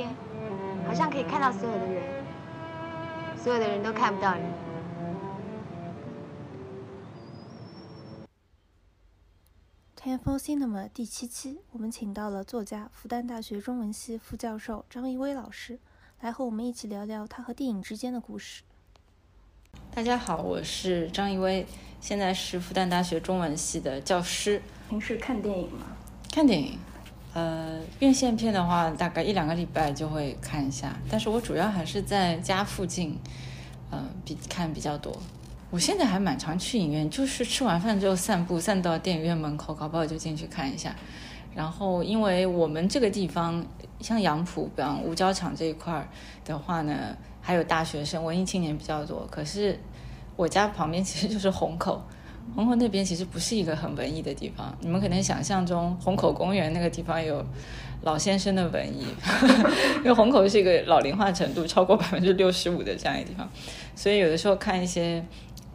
边，好像可以看到所有的人，所有的人都看不到你。Ten for Cinema 第七期，我们请到了作家、复旦大学中文系副教授张一威老师，来和我们一起聊聊他和电影之间的故事。大家好，我是张一威，现在是复旦大学中文系的教师。平时看电影吗？看电影，呃，院线片的话，大概一两个礼拜就会看一下，但是我主要还是在家附近，嗯，比看比较多。我现在还蛮常去影院，就是吃完饭之后散步，散到电影院门口，搞不好就进去看一下。然后，因为我们这个地方，像杨浦、比方五角场这一块儿的话呢，还有大学生、文艺青年比较多。可是我家旁边其实就是虹口，虹口那边其实不是一个很文艺的地方。你们可能想象中虹口公园那个地方有老先生的文艺，因为虹口是一个老龄化程度超过 百分之六十五的这样一个地方，所以有的时候看一些。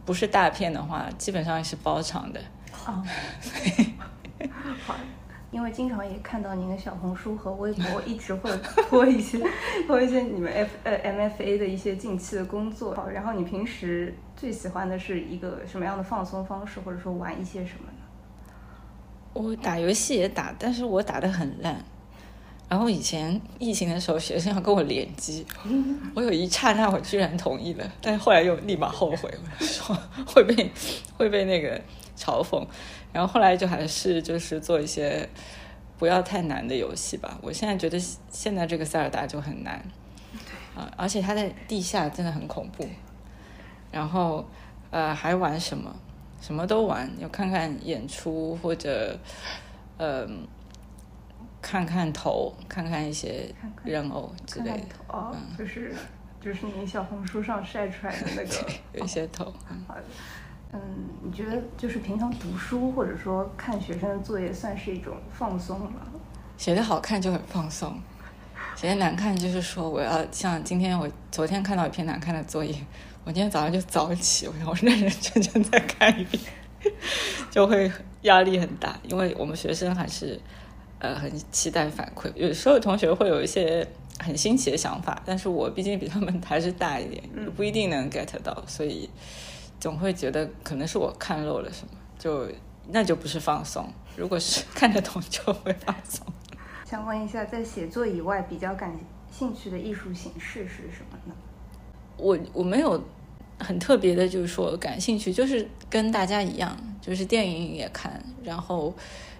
不是大片的话，基本上是包场的。好，好，因为经常也看到您的小红书和微博，一直会播一些，播一些你们 F 呃 MFA 的一些近期的工作。好，然后你平时最喜欢的是一个什么样的放松方式，或者说玩一些什么呢？我打游戏也打，但是我打的很烂。然后以前疫情的时候，学生要跟我联机，我有一刹那我居然同意了，但是后来又立马后悔，说会被会被那个嘲讽。然后后来就还是就是做一些不要太难的游戏吧。我现在觉得现在这个塞尔达就很难，啊，而且它在地下真的很恐怖。然后呃还玩什么？什么都玩，有看看演出或者嗯。看看头，看看一些人偶之类的，哦，就是就是你小红书上晒出来的那个，有一些头。好的，嗯，你觉得就是平常读书或者说看学生的作业算是一种放松吗？写的好看就很放松，写的难看就是说我要像今天我昨天看到一篇难看的作业，我今天早上就早起，然后认认真真再看一遍，就会压力很大，因为我们学生还是。呃，很期待反馈。有时候同学会有一些很新奇的想法，但是我毕竟比他们还是大一点，不一定能 get 到，所以总会觉得可能是我看漏了什么，就那就不是放松。如果是 看得懂，就会放松。想问一下，在写作以外，比较感兴趣的艺术形式是什么呢？我我没有很特别的，就是说感兴趣，就是跟大家一样，就是电影也看，然后。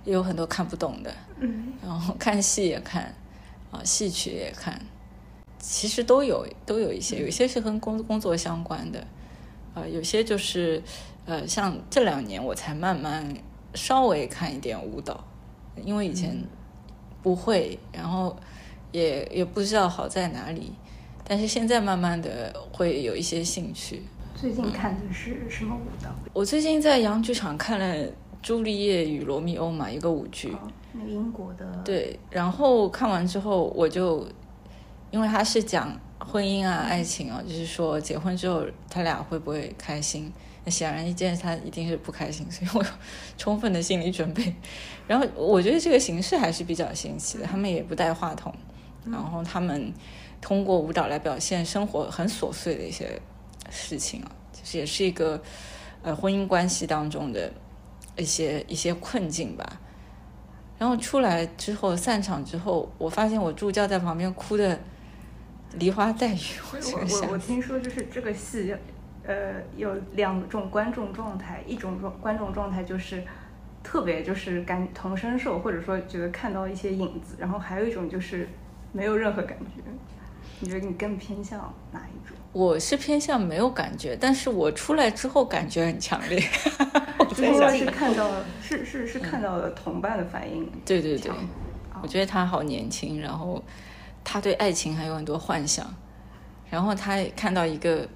也有很多看不懂的，嗯，然后看戏也看，啊，戏曲也看，其实都有都有一些，有些是跟工工作相关的，啊，有些就是，呃，像这两年我才慢慢稍微看一点舞蹈，因为以前不会，然后也也不知道好在哪里，但是现在慢慢的会有一些兴趣。最近看的是什么舞蹈？我最近在洋剧场看了。朱丽叶与罗密欧嘛，一个舞剧，那个英国的。对，然后看完之后，我就因为他是讲婚姻啊、爱情啊，就是说结婚之后他俩会不会开心？那显然一见他一定是不开心，所以我有充分的心理准备。然后我觉得这个形式还是比较新奇的，他们也不带话筒，然后他们通过舞蹈来表现生活很琐碎的一些事情啊，就是也是一个呃婚姻关系当中的。一些一些困境吧，然后出来之后散场之后，我发现我助教在旁边哭的梨花带雨。我我我听说就是这个戏，呃，有两种观众状态，一种状观众状态就是特别就是感同身受，或者说觉得看到一些影子，然后还有一种就是没有任何感觉。你觉得你更偏向哪一种？我是偏向没有感觉，但是我出来之后感觉很强烈。因为是看到了，是是是看到了同伴的反应。对对对，我觉得他好年轻，然后他对爱情还有很多幻想，然后他看到一个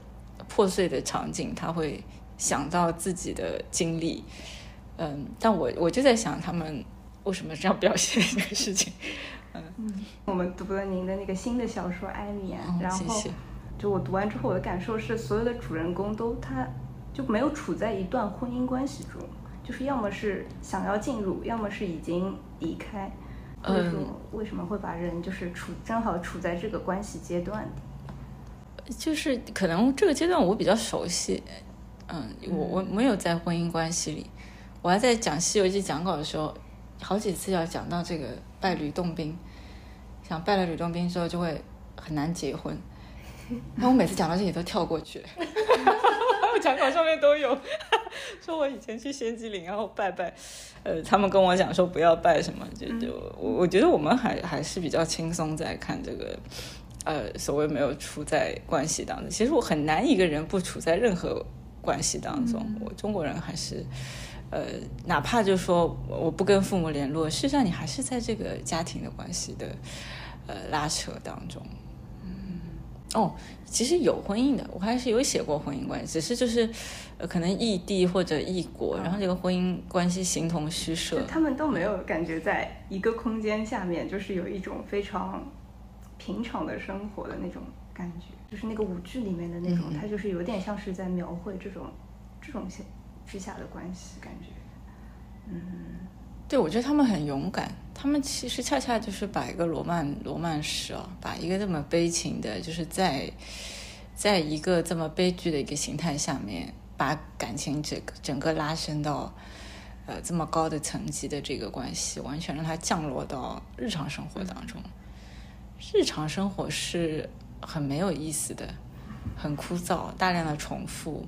破碎的场景，他会想到自己的经历。嗯，但我我就在想，他们为什么这样表现这个事情？嗯，我们读了您的那个新的小说《艾米》，然后就我读完之后，我的感受是，所有的主人公都他。就没有处在一段婚姻关系中，就是要么是想要进入，要么是已经离开。为什么为什么会把人就是处正好处在这个关系阶段里？就是可能这个阶段我比较熟悉，嗯，我我没有在婚姻关系里，我还在讲《西游记》讲稿的时候，好几次要讲到这个拜吕洞宾，想拜了吕洞宾之后就会很难结婚，那我每次讲到这里都跳过去，我讲稿上面都有，说我以前去仙吉岭然后拜拜，呃，他们跟我讲说不要拜什么，就就我我觉得我们还还是比较轻松在看这个。呃，所谓没有处在关系当中，其实我很难一个人不处在任何关系当中。我中国人还是，呃，哪怕就说我不跟父母联络，事实上你还是在这个家庭的关系的呃拉扯当中。嗯，哦，其实有婚姻的，我还是有写过婚姻关系，只是就是呃可能异地或者异国，然后这个婚姻关系形同虚设。他们都没有感觉在一个空间下面，就是有一种非常。平常的生活的那种感觉，就是那个舞剧里面的那种，它就是有点像是在描绘这种这种下之下的关系感觉。嗯，对，我觉得他们很勇敢，他们其实恰恰就是把一个罗曼罗曼史啊，把一个这么悲情的，就是在在一个这么悲剧的一个形态下面，把感情整个整个拉伸到呃这么高的层级的这个关系，完全让它降落到日常生活当中。日常生活是很没有意思的，很枯燥，大量的重复，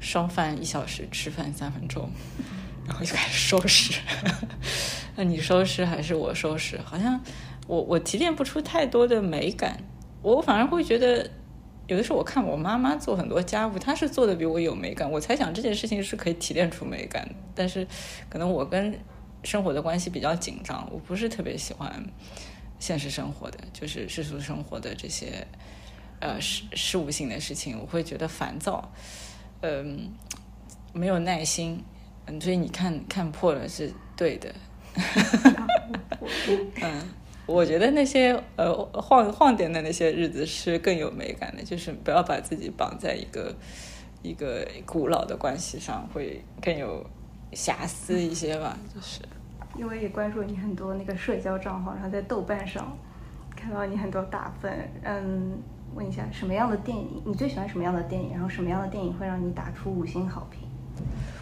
烧饭一小时，吃饭三分钟，然后就开始收拾。那你收拾还是我收拾？好像我我提炼不出太多的美感，我反而会觉得，有的时候我看我妈妈做很多家务，她是做的比我有美感，我猜想这件事情是可以提炼出美感的。但是可能我跟生活的关系比较紧张，我不是特别喜欢。现实生活的就是世俗生活的这些，呃事事务性的事情，我会觉得烦躁，嗯，没有耐心，嗯，所以你看看破了是对的，嗯，我觉得那些呃晃晃点的那些日子是更有美感的，就是不要把自己绑在一个一个古老的关系上，会更有瑕疵一些吧，就是。因为也关注你很多那个社交账号，然后在豆瓣上看到你很多打分。嗯，问一下什么样的电影你最喜欢什么样的电影？然后什么样的电影会让你打出五星好评？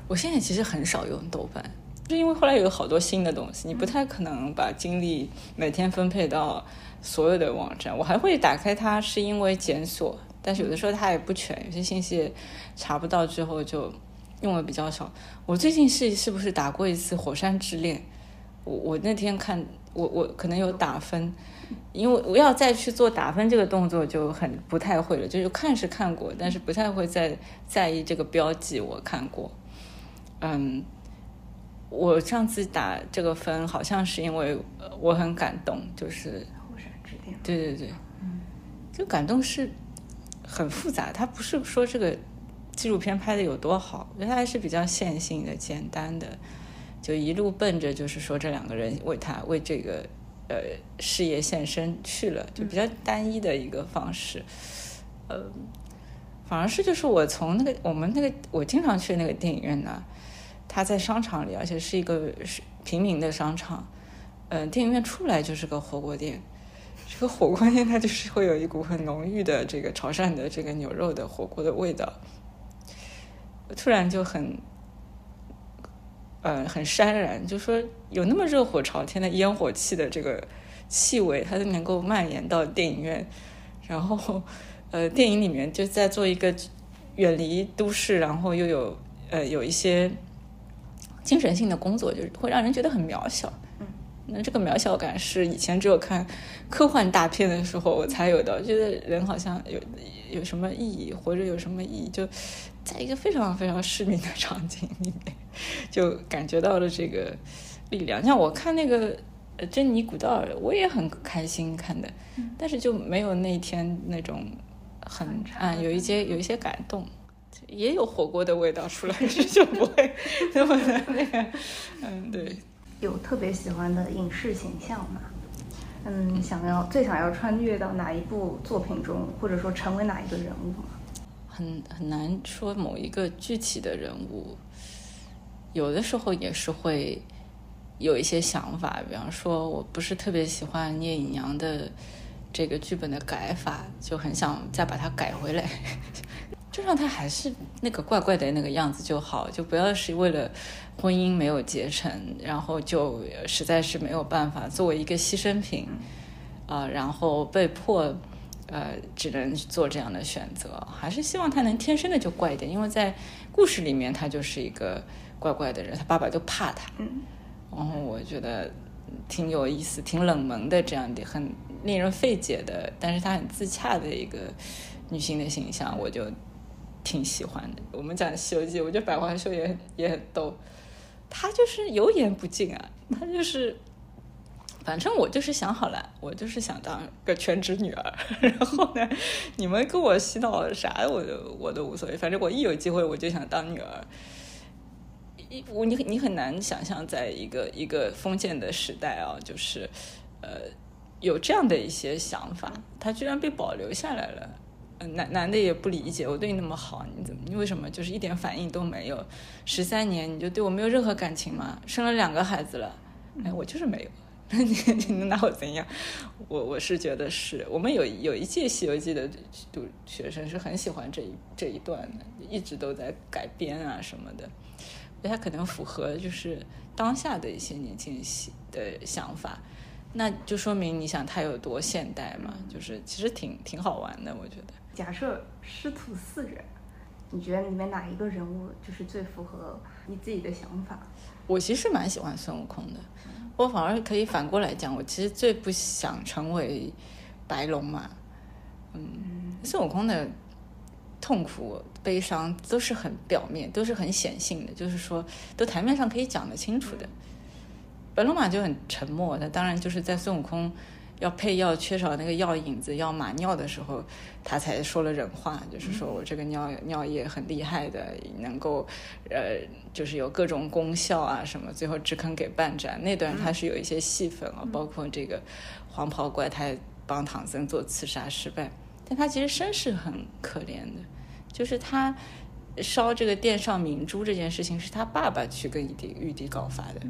我现在其实很少用豆瓣，就因为后来有好多新的东西，你不太可能把精力每天分配到所有的网站。我还会打开它，是因为检索，但是有的时候它也不全，有些信息查不到，之后就用的比较少。我最近是是不是打过一次《火山之恋》？我我那天看我我可能有打分，因为我要再去做打分这个动作就很不太会了，就是看是看过，但是不太会再在意这个标记我看过。嗯，我上次打这个分好像是因为我很感动，就是。对对对，嗯，就感动是很复杂，它不是说这个纪录片拍的有多好，我觉得它还是比较线性的、简单的。就一路奔着，就是说这两个人为他为这个呃事业献身去了，就比较单一的一个方式。呃，反而是就是我从那个我们那个我经常去那个电影院呢，它在商场里，而且是一个平民的商场。嗯，电影院出来就是个火锅店，这个火锅店它就是会有一股很浓郁的这个潮汕的这个牛肉的火锅的味道，突然就很。呃，很潸然，就说有那么热火朝天的烟火气的这个气味，它就能够蔓延到电影院，然后，呃，电影里面就在做一个远离都市，然后又有呃有一些精神性的工作，就是会让人觉得很渺小。嗯，那这个渺小感是以前只有看科幻大片的时候我才有的，觉得人好像有有什么意义，活着有什么意义，就在一个非常非常市民的场景里面。就感觉到了这个力量，像我看那个珍妮古道尔，我也很开心看的，但是就没有那天那种很啊，有一些有一些感动，也有火锅的味道出来，就不会那么的那个，嗯，对。有特别喜欢的影视形象吗？嗯，想要最想要穿越到哪一部作品中，或者说成为哪一个人物吗？很很难说某一个具体的人物。有的时候也是会有一些想法，比方说我不是特别喜欢聂隐娘的这个剧本的改法，就很想再把它改回来，就让他还是那个怪怪的那个样子就好，就不要是为了婚姻没有结成，然后就实在是没有办法作为一个牺牲品啊、然后被迫呃只能做这样的选择，还是希望他能天生的就怪一点，因为在故事里面他就是一个怪怪的人，他爸爸就怕他。嗯，然后我觉得挺有意思、挺冷门的这样的很令人费解的，但是他很自洽的一个女性的形象，我就挺喜欢的。我们讲《西游记》，我觉得百花秀也也很逗，她就是油盐不进啊，她就是。反正我就是想好了，我就是想当个全职女儿。然后呢，你们跟我洗脑啥，我都我都无所谓。反正我一有机会，我就想当女儿。一我你你很难想象，在一个一个封建的时代啊，就是呃有这样的一些想法，他居然被保留下来了。呃男男的也不理解，我对你那么好，你怎么你为什么就是一点反应都没有？十三年你就对我没有任何感情吗？生了两个孩子了，哎，我就是没有。你 你能拿我怎样？我我是觉得是我们有有一届《西游记》的读学生是很喜欢这一这一段的，一直都在改编啊什么的。不太可能符合就是当下的一些年轻人的想法，那就说明你想它有多现代嘛？就是其实挺挺好玩的，我觉得。假设师徒四人，你觉得里面哪一个人物就是最符合你自己的想法？我其实蛮喜欢孙悟空的，我反而可以反过来讲，我其实最不想成为白龙马。嗯，孙悟空的痛苦、悲伤都是很表面，都是很显性的，就是说都台面上可以讲得清楚的。白龙马就很沉默，那当然就是在孙悟空要配药缺少那个药引子要马尿的时候，他才说了人话，就是说我这个尿尿液很厉害的，能够呃就是有各种功效啊什么，最后只肯给半盏那段他是有一些戏份啊，包括这个黄袍怪他帮唐僧做刺杀失败，但他其实身世很可怜的，就是他。烧这个殿上明珠这件事情是他爸爸去跟玉帝玉帝告发的。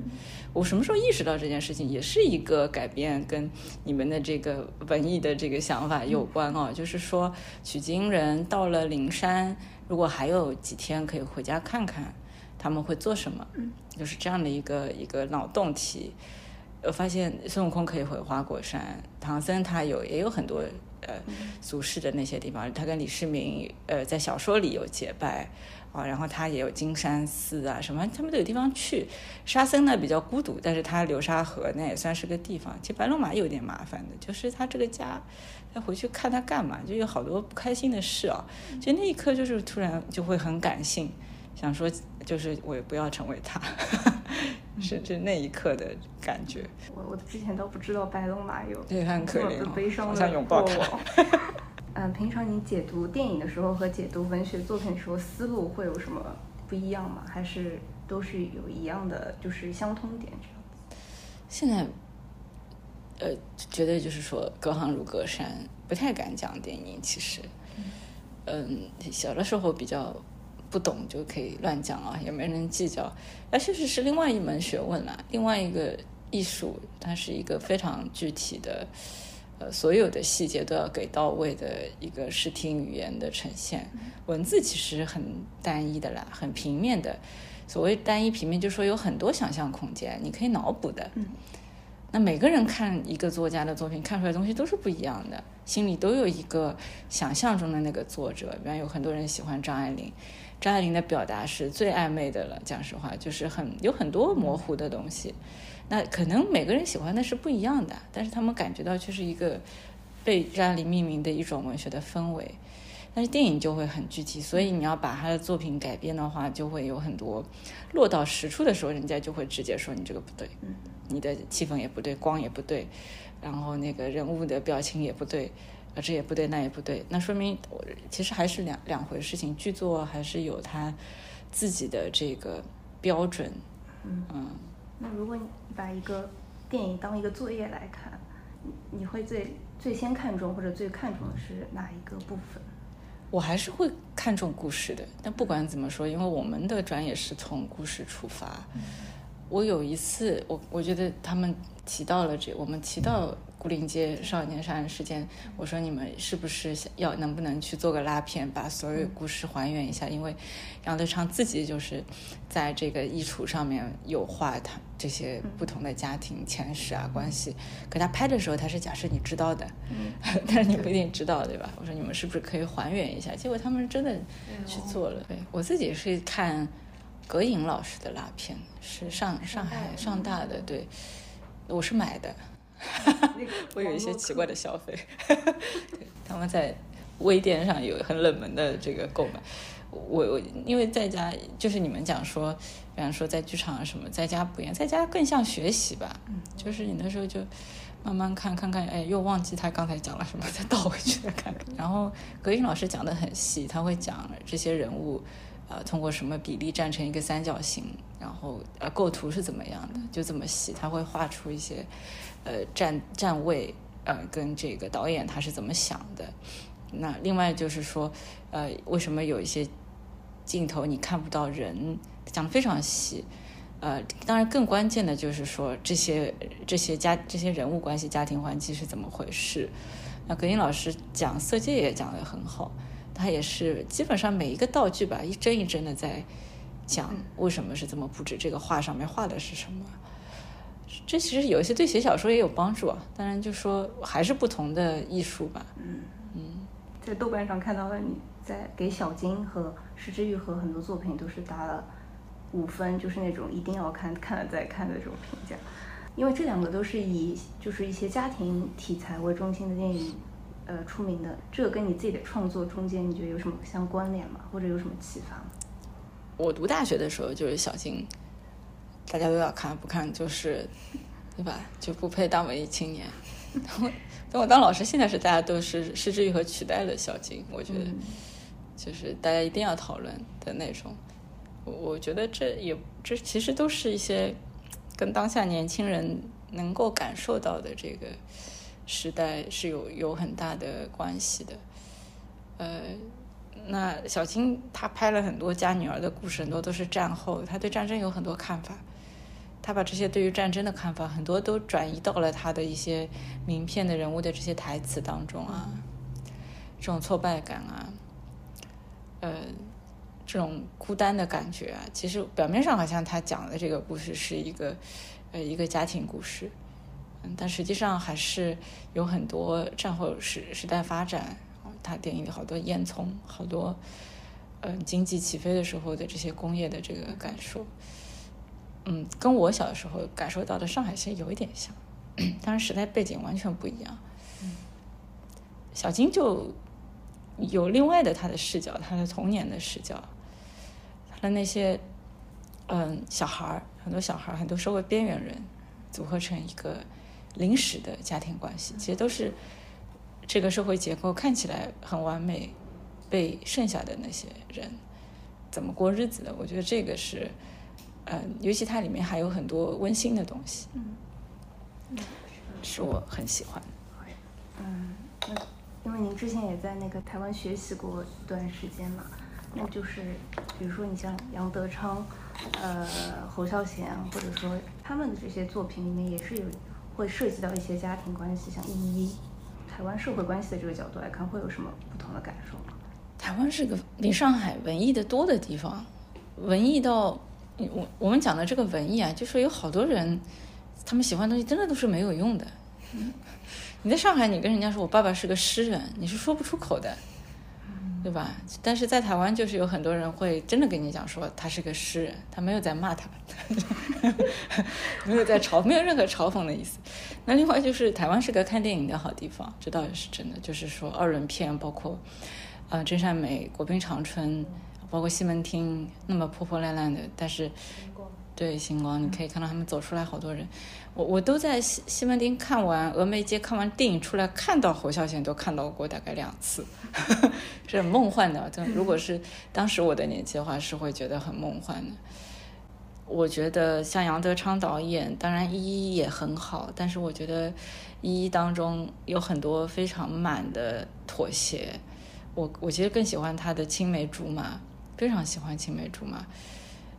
我什么时候意识到这件事情，也是一个改变跟你们的这个文艺的这个想法有关哦。就是说，取经人到了灵山，如果还有几天可以回家看看，他们会做什么？就是这样的一个一个脑洞题。我发现孙悟空可以回花果山，唐僧他有也有很多呃俗世的那些地方，他跟李世民呃在小说里有结拜啊，然后他也有金山寺啊什么，他们都有地方去。沙僧呢比较孤独，但是他流沙河那也算是个地方。其实白龙马有点麻烦的，就是他这个家，他回去看他干嘛，就有好多不开心的事啊。就那一刻就是突然就会很感性，想说就是我也不要成为他。是就那一刻的感觉。我我之前都不知道白龙马有对他很可怜、这么悲伤的像拥抱过他。往。嗯，平常你解读电影的时候和解读文学作品的时候，思路会有什么不一样吗？还是都是有一样的，就是相通点这样子？现在，呃，觉得就是说隔行如隔山，不太敢讲电影。其实，嗯，小的时候比较不懂就可以乱讲啊，也没人计较。那确实是另外一门学问啦，另外一个艺术，它是一个非常具体的，呃，所有的细节都要给到位的一个视听语言的呈现。文字其实很单一的啦，很平面的。所谓单一平面，就是说有很多想象空间，你可以脑补的。那每个人看一个作家的作品，看出来的东西都是不一样的，心里都有一个想象中的那个作者。比方有很多人喜欢张爱玲，张爱玲的表达是最暧昧的了。讲实话，就是很有很多模糊的东西。那可能每个人喜欢的是不一样的，但是他们感觉到却是一个被张爱玲命名的一种文学的氛围。但是电影就会很具体，所以你要把他的作品改编的话，就会有很多落到实处的时候，人家就会直接说你这个不对，你的气氛也不对，光也不对，然后那个人物的表情也不对，啊这也不对，那也不对，那说明我其实还是两两回事情，剧作还是有他自己的这个标准，嗯那如果你把一个电影当一个作业来看，你你会最最先看重或者最看重的是哪一个部分？我还是会看重故事的，但不管怎么说，因为我们的专业是从故事出发，我有一次，我我觉得他们提到了这，我们提到牯岭街少年杀人事件，我说你们是不是想要能不能去做个拉片，把所有故事还原一下？因为杨德昌自己就是在这个衣橱上面有画他这些不同的家庭前世啊关系，可他拍的时候他是假设你知道的，嗯 但是你不一定知道，对吧？我说你们是不是可以还原一下？结果他们真的去做了。对我自己是看。葛颖老师的拉片是上上海上大的，对，我是买的，我有一些奇怪的消费，对，他们在微店上有很冷门的这个购买，我我因为在家就是你们讲说，比方说在剧场什么，在家不一样，在家更像学习吧，嗯。就是你那时候就慢慢看看看，哎，又忘记他刚才讲了什么，再倒回去再看，然后葛颖老师讲的很细，他会讲这些人物。呃，通过什么比例站成一个三角形，然后呃构图是怎么样的，就这么细，他会画出一些呃站站位，呃跟这个导演他是怎么想的。那另外就是说，呃为什么有一些镜头你看不到人，讲的非常细。呃，当然更关键的就是说这些这些家这些人物关系、家庭环境是怎么回事。那葛英老师讲色戒也讲得很好。他也是基本上每一个道具吧，一帧一帧的在讲为什么是这么布置，这个画上面画的是什么。这其实有一些对写小说也有帮助啊。当然，就说还是不同的艺术吧。嗯嗯，在豆瓣上看到了你在给小金和石之玉和很多作品都是打了五分，就是那种一定要看看了再看的这种评价。因为这两个都是以就是一些家庭题材为中心的电影。呃，出名的这个跟你自己的创作中间，你觉得有什么相关联吗？或者有什么启发吗？我读大学的时候就是小金，大家都要看，不看就是，对吧？就不配当文艺青年。等我当老师，现在是大家都是失之愈合取代了小金，我觉得就是大家一定要讨论的那种。我我觉得这也这其实都是一些跟当下年轻人能够感受到的这个。时代是有有很大的关系的，呃，那小青她拍了很多家女儿的故事，很多都是战后，她对战争有很多看法，她把这些对于战争的看法很多都转移到了他的一些名片的人物的这些台词当中啊，这种挫败感啊，呃，这种孤单的感觉啊，其实表面上好像他讲的这个故事是一个呃一个家庭故事。但实际上还是有很多战后时时代发展，他电影里好多烟囱，好多嗯经济起飞的时候的这些工业的这个感受，嗯，跟我小的时候感受到的上海其实有一点像，当然时代背景完全不一样。小金就有另外的他的视角，他的童年的视角，他的那些嗯小孩儿，很多小孩儿，很多社会边缘人组合成一个。临时的家庭关系，其实都是这个社会结构看起来很完美，被剩下的那些人怎么过日子的？我觉得这个是，呃，尤其它里面还有很多温馨的东西，嗯，是我很喜欢。嗯，那因为您之前也在那个台湾学习过一段时间嘛，那就是比如说你像杨德昌、呃侯孝贤，或者说他们的这些作品里面也是有。会涉及到一些家庭关系，像一一台湾社会关系的这个角度来看，会有什么不同的感受吗？台湾是个比上海文艺的多的地方，文艺到我我们讲的这个文艺啊，就是有好多人，他们喜欢的东西真的都是没有用的。你在上海，你跟人家说我爸爸是个诗人，你是说不出口的。对吧？但是在台湾，就是有很多人会真的跟你讲说他是个诗人，他没有在骂他，没有在嘲，没有任何嘲讽的意思。那另外就是台湾是个看电影的好地方，这倒也是真的。就是说二人片，包括呃真善美、国宾长春，包括西门町那么破破烂烂的，但是对星光，你可以看到他们走出来好多人。我我都在西西门町看完峨眉街看完电影出来，看到侯孝贤都看到过大概两次，是很梦幻的。如果是当时我的年纪的话，是会觉得很梦幻的。我觉得像杨德昌导演，当然一一也很好，但是我觉得一一当中有很多非常满的妥协。我我其实更喜欢他的青梅竹马，非常喜欢青梅竹马。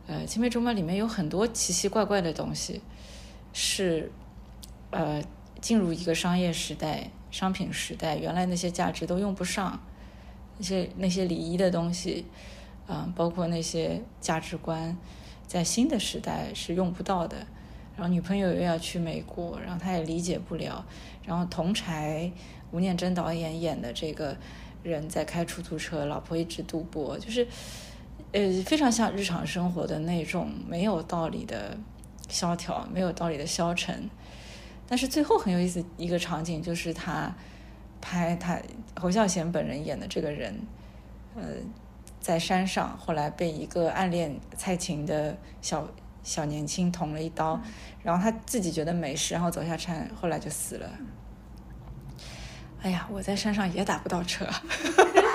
呃，青梅竹马里面有很多奇奇怪怪的东西，是呃进入一个商业时代、商品时代，原来那些价值都用不上，那些那些礼仪的东西，啊、包括那些价值观，在新的时代是用不到的。然后女朋友又要去美国，然后他也理解不了。然后同柴吴念真导演演的这个人在开出租车，老婆一直赌博，就是呃非常像日常生活的那种没有道理的萧条，没有道理的消沉。但是最后很有意思一个场景，就是他拍他侯孝贤本人演的这个人，呃，在山上，后来被一个暗恋蔡琴的小小年轻捅了一刀，然后他自己觉得没事，然后走下山，后来就死了。哎呀，我在山上也打不到车，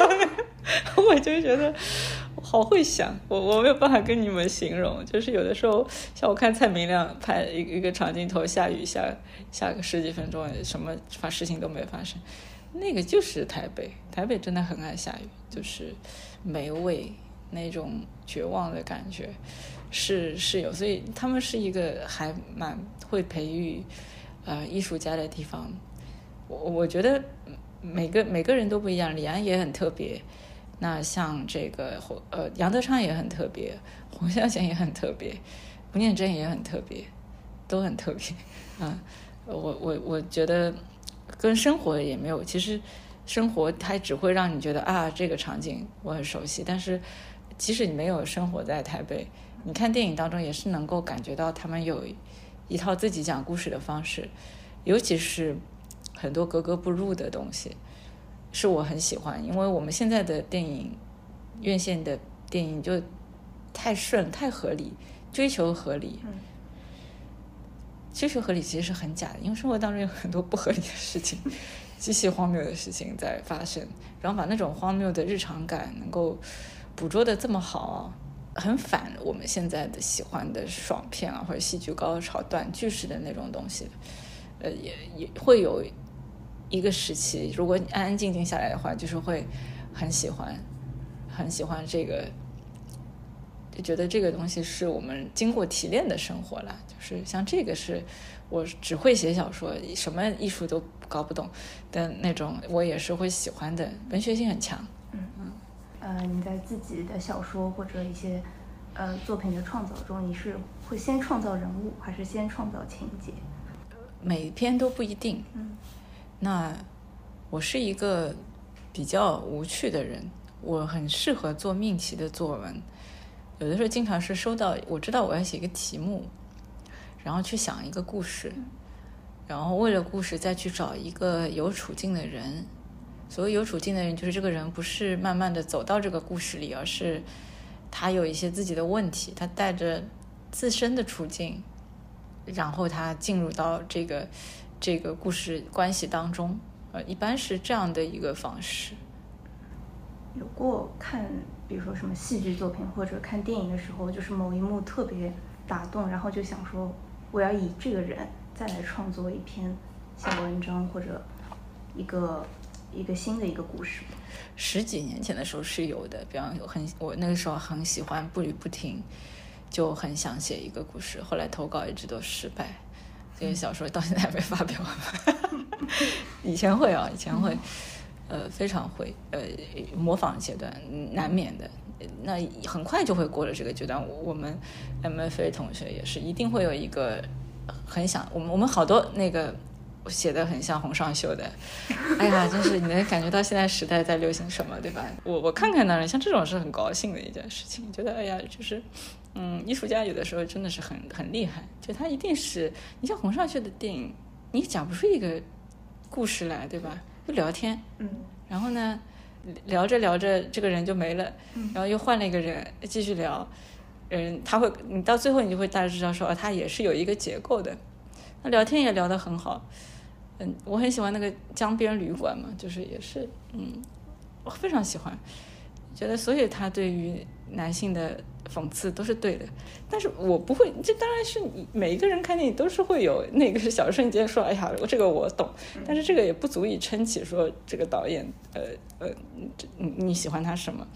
我就觉得我好会想，我我没有办法跟你们形容，就是有的时候像我看蔡明亮拍一个一个长镜头，下雨下下个十几分钟，什么发事情都没发生，那个就是台北，台北真的很爱下雨，就是没味那种绝望的感觉，是是有，所以他们是一个还蛮会培育呃艺术家的地方。我我觉得每个每个人都不一样，李安也很特别。那像这个呃杨德昌也很特别，洪孝贤也很特别，吴念真也很特别，都很特别。啊，我我我觉得跟生活也没有，其实生活它只会让你觉得啊这个场景我很熟悉，但是即使你没有生活在台北，你看电影当中也是能够感觉到他们有一套自己讲故事的方式，尤其是。很多格格不入的东西，是我很喜欢，因为我们现在的电影院线的电影就太顺、太合理，追求合理，追求合理其实是很假的，因为生活当中有很多不合理的事情、极其荒谬的事情在发生，然后把那种荒谬的日常感能够捕捉的这么好，很反我们现在的喜欢的爽片啊，或者戏剧高潮、短句式的那种东西，呃，也也会有。一个时期，如果你安安静静下来的话，就是会很喜欢，很喜欢这个，就觉得这个东西是我们经过提炼的生活了。就是像这个是我只会写小说，什么艺术都搞不懂的那种，我也是会喜欢的，文学性很强。嗯嗯，呃，你在自己的小说或者一些呃作品的创造中，你是会先创造人物，还是先创造情节？每篇都不一定。嗯。那我是一个比较无趣的人，我很适合做命题的作文。有的时候经常是收到，我知道我要写一个题目，然后去想一个故事，然后为了故事再去找一个有处境的人。所谓有处境的人，就是这个人不是慢慢的走到这个故事里，而是他有一些自己的问题，他带着自身的处境，然后他进入到这个。这个故事关系当中，呃，一般是这样的一个方式。有过看，比如说什么戏剧作品或者看电影的时候，就是某一幕特别打动，然后就想说，我要以这个人再来创作一篇小文章或者一个一个新的一个故事。十几年前的时候是有的，比方有很我那个时候很喜欢步履不停，就很想写一个故事，后来投稿一直都失败。这个小说到现在还没发表，以前会啊，以前会，呃，非常会，呃，模仿阶段难免的，那很快就会过了这个阶段。我们 MFA 同学也是，一定会有一个很想我们我们好多那个写的很像洪尚秀的，哎呀，真是你能感觉到现在时代在流行什么，对吧？我我看看呢，像这种是很高兴的一件事情，觉得哎呀，就是。嗯，艺术家有的时候真的是很很厉害，就他一定是你像洪尚秀的电影，你讲不出一个故事来，对吧？就聊天，嗯，然后呢，聊着聊着这个人就没了，然后又换了一个人继续聊，嗯，他会，你到最后你就会大致知道说，他也是有一个结构的，那聊天也聊得很好，嗯，我很喜欢那个江边旅馆嘛，就是也是，嗯，我非常喜欢，觉得所以他对于男性的。讽刺都是对的，但是我不会。这当然是你每一个人看电影都是会有那个小瞬间说：“哎呀，我这个我懂。”但是这个也不足以撑起说这个导演，呃呃，你你喜欢他什么？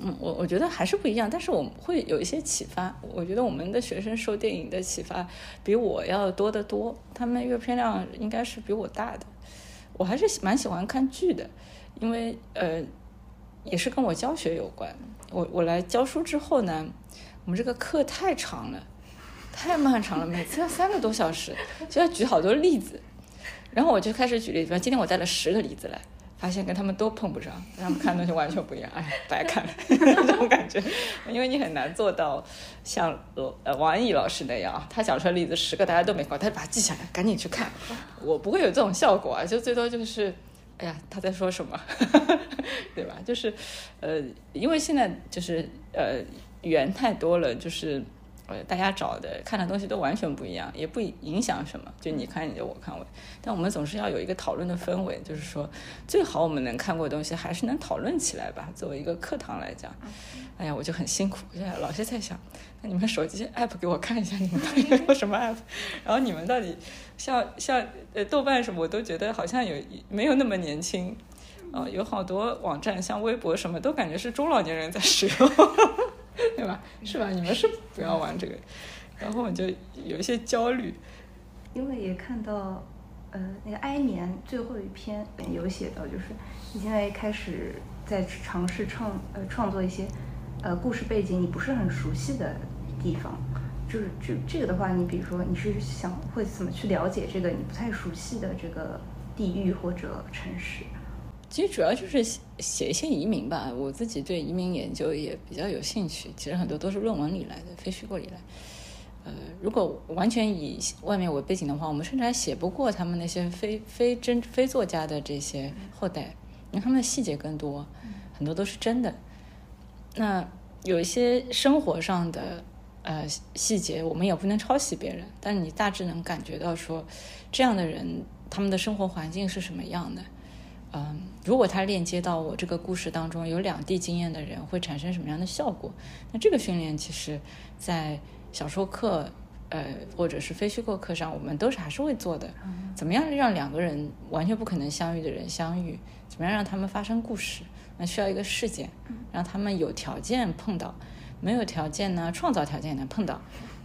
嗯，我我觉得还是不一样，但是我们会有一些启发。我觉得我们的学生受电影的启发比我要多得多，他们阅片量应该是比我大的。我还是蛮喜欢看剧的，因为呃，也是跟我教学有关。我我来教书之后呢，我们这个课太长了，太漫长了，每次要三个多小时，就要举好多例子。然后我就开始举例子，今天我带了十个例子来。发现跟他们都碰不上，他们看的东西完全不一样，哎，白看了 这种感觉，因为你很难做到像呃王毅老师那样，他讲出来例子十个大家都没考，他就把它记下来，赶紧去看。我不会有这种效果啊，就最多就是，哎呀，他在说什么，对吧？就是呃，因为现在就是呃语言太多了，就是。呃，大家找的看的东西都完全不一样，也不影响什么，就你看你的，我看我。但我们总是要有一个讨论的氛围，就是说，最好我们能看过的东西还是能讨论起来吧。作为一个课堂来讲，哎呀，我就很辛苦，现在老是在想，那你们手机 app 给我看一下，你们到底用什么 app？然后你们到底像像呃豆瓣什么，我都觉得好像有没有那么年轻啊，有好多网站像微博什么都感觉是中老年人在使用。对吧？是吧？你们是不要玩这个，然后我就有一些焦虑，因为也看到，呃，那个《哀眠》最后一篇有写到，就是你现在开始在尝试创呃创作一些呃故事背景你不是很熟悉的地方，就是这这个的话，你比如说你是想会怎么去了解这个你不太熟悉的这个地域或者城市？其实主要就是写一些移民吧，我自己对移民研究也比较有兴趣。其实很多都是论文里来的，非虚构里来。呃，如果完全以外面为背景的话，我们甚至还写不过他们那些非非真非作家的这些后代，因为他们的细节更多，很多都是真的。那有一些生活上的呃细节，我们也不能抄袭别人，但你大致能感觉到说，这样的人他们的生活环境是什么样的。嗯，如果它链接到我这个故事当中有两地经验的人，会产生什么样的效果？那这个训练其实，在小说课，呃，或者是非虚构课上，我们都是还是会做的。怎么样让两个人完全不可能相遇的人相遇？怎么样让他们发生故事？那需要一个事件，让他们有条件碰到，没有条件呢，创造条件能碰到。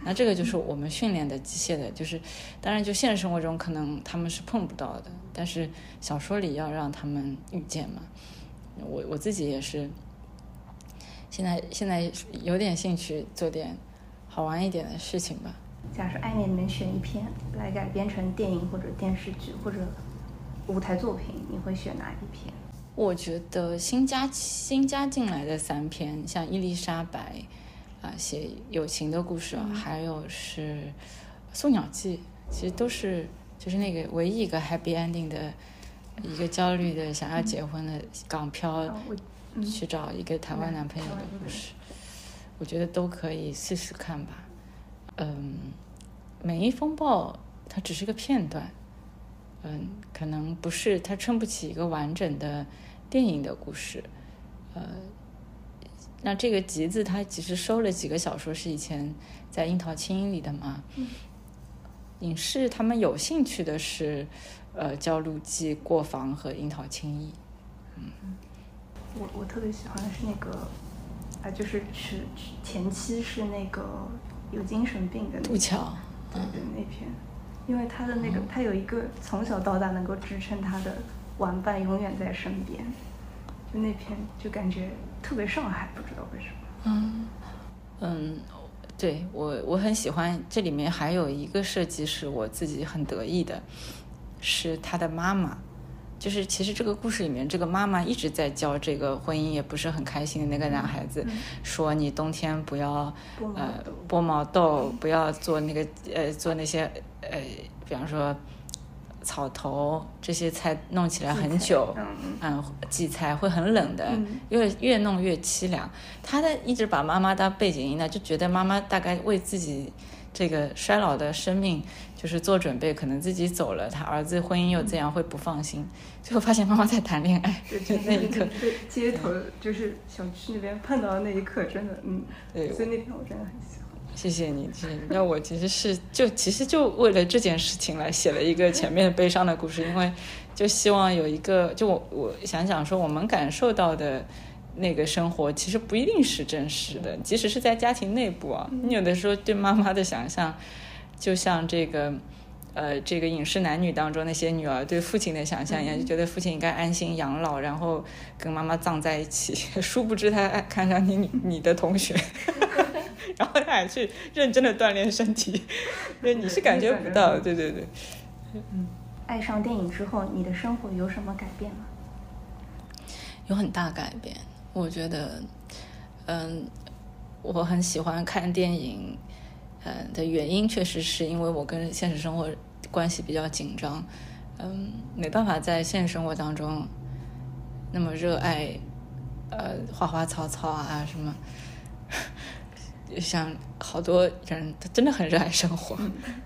那这个就是我们训练的机械的，就是当然就现实生活中可能他们是碰不到的，但是小说里要让他们遇见嘛。我我自己也是，现在现在有点兴趣做点好玩一点的事情吧。假设爱你能选一篇来改编成电影或者电视剧或者舞台作品，你会选哪一篇？我觉得新加新加进来的三篇，像伊丽莎白。啊，写友情的故事啊，还有是《送鸟记》，其实都是就是那个唯一一个 happy ending 的一个焦虑的想要结婚的港漂去找一个台湾男朋友的故事，我觉得都可以试试看吧。嗯，《美丽风暴》它只是个片段，嗯，可能不是它撑不起一个完整的电影的故事，呃。那这个集子，他其实收了几个小说，是以前在樱桃青音里的嘛。影视他们有兴趣的是，呃，《焦路记》、《过房》和《樱桃青衣》。嗯，我我特别喜欢的是那个，啊，就是是前期是那个有精神病的杜桥，对对那篇，因为他的那个他有一个从小到大能够支撑他的玩伴永远在身边，就那篇就感觉。特别上海，不知道为什么。嗯嗯，对我我很喜欢。这里面还有一个设计是我自己很得意的，是他的妈妈。就是其实这个故事里面，这个妈妈一直在教这个婚姻也不是很开心的那个男孩子，说你冬天不要呃剥毛豆，不要做那个呃做那些呃，比方说。草头这些菜弄起来很久，嗯，荠菜会很冷的，越越弄越凄凉。他的一直把妈妈当背景音呢，就觉得妈妈大概为自己这个衰老的生命就是做准备，可能自己走了，他儿子婚姻又这样会不放心。最后发现妈妈在谈恋爱，就那一刻，街头就是小区那边碰到的那一刻，真的，嗯，对，所以那天我真的很喜欢。谢谢你，谢谢你。那我其实是就其实就为了这件事情来写了一个前面悲伤的故事，因为就希望有一个就我我想想说我们感受到的那个生活其实不一定是真实的，即使是在家庭内部啊，你有的时候对妈妈的想象，就像这个。呃，这个影视男女当中那些女儿对父亲的想象一样，就觉得父亲应该安心养老，然后跟妈妈葬在一起。殊不知他看上你你的同学，然后他还去认真的锻炼身体，对你是感觉不到，对对对。嗯，爱上电影之后，你的生活有什么改变吗？有很大改变，我觉得，嗯，我很喜欢看电影。嗯的原因确实是因为我跟现实生活关系比较紧张，嗯，没办法在现实生活当中那么热爱，呃，花花草草啊什么，像好多人他真的很热爱生活。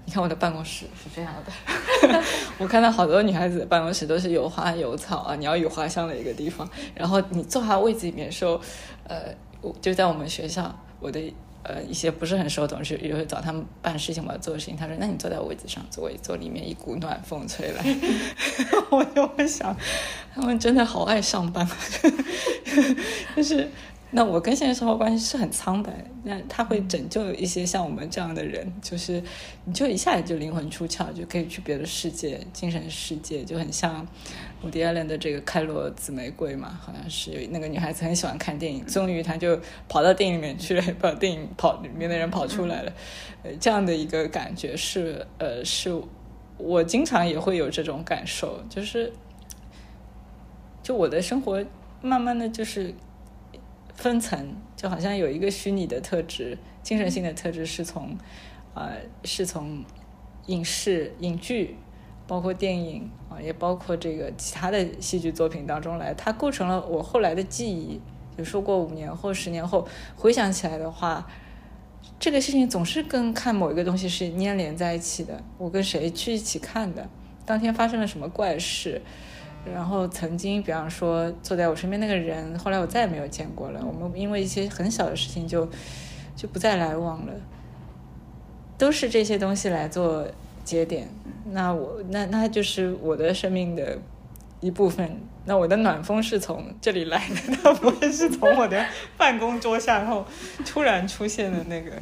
你看我的办公室是这样的，我看到好多女孩子的办公室都是有花有草啊，鸟语花香的一个地方。然后你坐下位子里面时候，呃，我就在我们学校，我的。呃，一些不是很熟的同事也会找他们办事情，我要做的事情。他说：“那你坐在位子上，座位坐里面，一股暖风吹来。”我就会想，他们真的好爱上班，就是。那我跟现实生活关系是很苍白，那他会拯救一些像我们这样的人，就是你就一下子就灵魂出窍，就可以去别的世界，精神世界，就很像伍迪·艾伦的这个《开罗紫玫瑰》嘛，好像是有那个女孩子很喜欢看电影，终于她就跑到电影里面去了，把电影跑里面的人跑出来了，呃，这样的一个感觉是，呃，是我经常也会有这种感受，就是就我的生活慢慢的就是。分层就好像有一个虚拟的特质，精神性的特质是从，呃，是从影视、影剧，包括电影啊，也包括这个其他的戏剧作品当中来，它构成了我后来的记忆。就说过五年后、十年后回想起来的话，这个事情总是跟看某一个东西是粘连在一起的。我跟谁去一起看的？当天发生了什么怪事？然后曾经，比方说坐在我身边那个人，后来我再也没有见过了。我们因为一些很小的事情就就不再来往了，都是这些东西来做节点。那我那那就是我的生命的一部分。那我的暖风是从这里来的，它不会是从我的办公桌下然后突然出现的那个